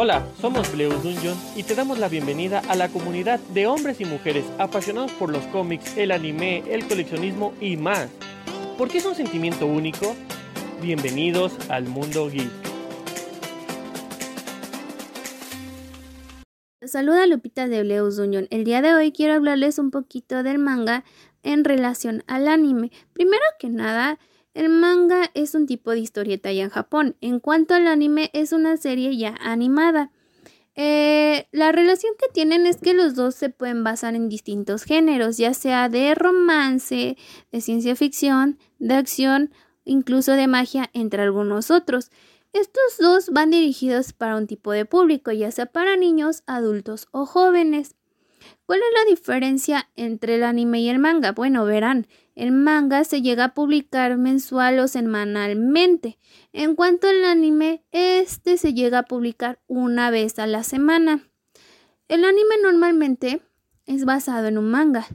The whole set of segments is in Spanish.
Hola, somos Bleus Dungeon y te damos la bienvenida a la comunidad de hombres y mujeres apasionados por los cómics, el anime, el coleccionismo y más. ¿Por qué es un sentimiento único? Bienvenidos al mundo geek. Saluda Lupita de Bleus Dungeon. El día de hoy quiero hablarles un poquito del manga en relación al anime. Primero que nada, el manga es un tipo de historieta ya en Japón. En cuanto al anime, es una serie ya animada. Eh, la relación que tienen es que los dos se pueden basar en distintos géneros, ya sea de romance, de ciencia ficción, de acción, incluso de magia, entre algunos otros. Estos dos van dirigidos para un tipo de público, ya sea para niños, adultos o jóvenes. ¿Cuál es la diferencia entre el anime y el manga? Bueno, verán, el manga se llega a publicar mensual o semanalmente. En cuanto al anime, este se llega a publicar una vez a la semana. El anime normalmente es basado en un manga,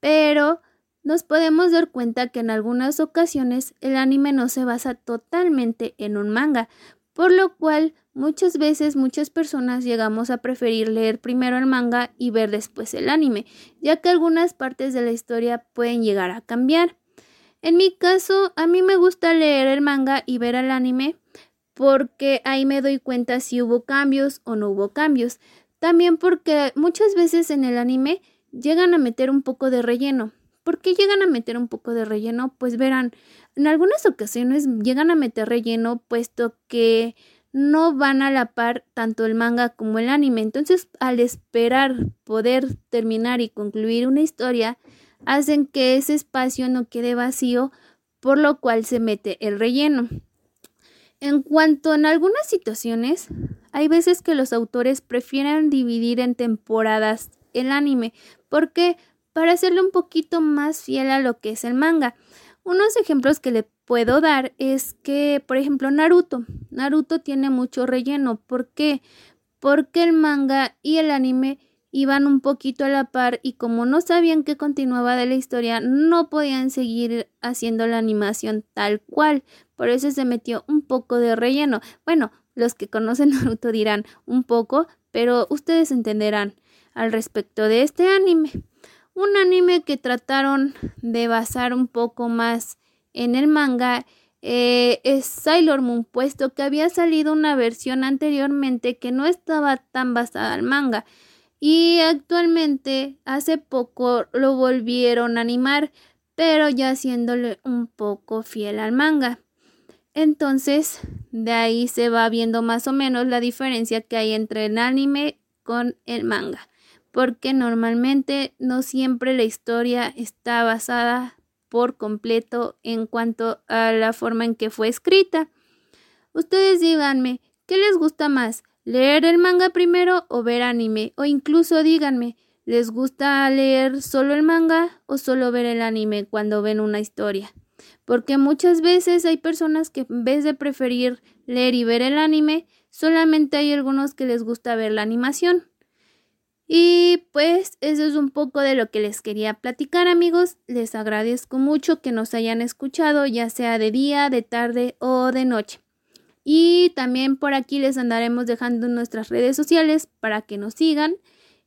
pero nos podemos dar cuenta que en algunas ocasiones el anime no se basa totalmente en un manga, por lo cual muchas veces muchas personas llegamos a preferir leer primero el manga y ver después el anime, ya que algunas partes de la historia pueden llegar a cambiar. En mi caso, a mí me gusta leer el manga y ver el anime porque ahí me doy cuenta si hubo cambios o no hubo cambios. También porque muchas veces en el anime llegan a meter un poco de relleno. ¿Por qué llegan a meter un poco de relleno? Pues verán, en algunas ocasiones llegan a meter relleno puesto que no van a la par tanto el manga como el anime. Entonces, al esperar poder terminar y concluir una historia, hacen que ese espacio no quede vacío, por lo cual se mete el relleno. En cuanto en algunas situaciones, hay veces que los autores prefieren dividir en temporadas el anime, porque para hacerlo un poquito más fiel a lo que es el manga. Unos ejemplos que le puedo dar es que, por ejemplo, Naruto. Naruto tiene mucho relleno. ¿Por qué? Porque el manga y el anime iban un poquito a la par y como no sabían qué continuaba de la historia, no podían seguir haciendo la animación tal cual. Por eso se metió un poco de relleno. Bueno, los que conocen Naruto dirán un poco, pero ustedes entenderán al respecto de este anime. Un anime que trataron de basar un poco más en el manga eh, es Sailor Moon, puesto que había salido una versión anteriormente que no estaba tan basada al manga. Y actualmente, hace poco, lo volvieron a animar, pero ya haciéndole un poco fiel al manga. Entonces, de ahí se va viendo más o menos la diferencia que hay entre el anime con el manga porque normalmente no siempre la historia está basada por completo en cuanto a la forma en que fue escrita. Ustedes díganme, ¿qué les gusta más? ¿Leer el manga primero o ver anime? O incluso díganme, ¿les gusta leer solo el manga o solo ver el anime cuando ven una historia? Porque muchas veces hay personas que en vez de preferir leer y ver el anime, solamente hay algunos que les gusta ver la animación. Y pues eso es un poco de lo que les quería platicar amigos. Les agradezco mucho que nos hayan escuchado, ya sea de día, de tarde o de noche. Y también por aquí les andaremos dejando nuestras redes sociales para que nos sigan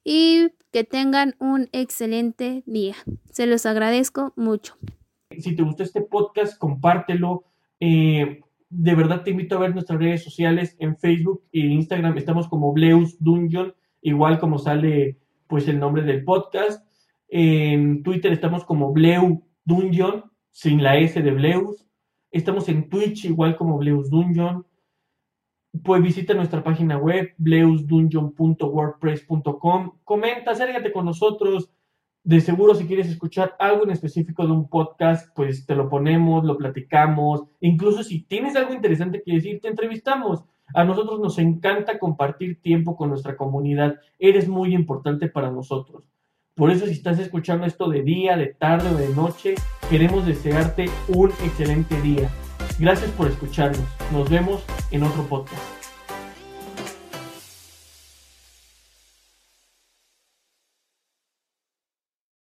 y que tengan un excelente día. Se los agradezco mucho. Si te gustó este podcast, compártelo. Eh, de verdad te invito a ver nuestras redes sociales en Facebook e Instagram. Estamos como Bleus Dungeon igual como sale pues el nombre del podcast. En Twitter estamos como Bleu Dungeon, sin la S de Bleus. Estamos en Twitch igual como Bleus Dungeon. Pues visita nuestra página web, bleusdungeon.wordpress.com. Comenta, acércate con nosotros. De seguro, si quieres escuchar algo en específico de un podcast, pues te lo ponemos, lo platicamos. Incluso si tienes algo interesante que decir, te entrevistamos. A nosotros nos encanta compartir tiempo con nuestra comunidad. Eres muy importante para nosotros. Por eso si estás escuchando esto de día, de tarde o de noche, queremos desearte un excelente día. Gracias por escucharnos. Nos vemos en otro podcast.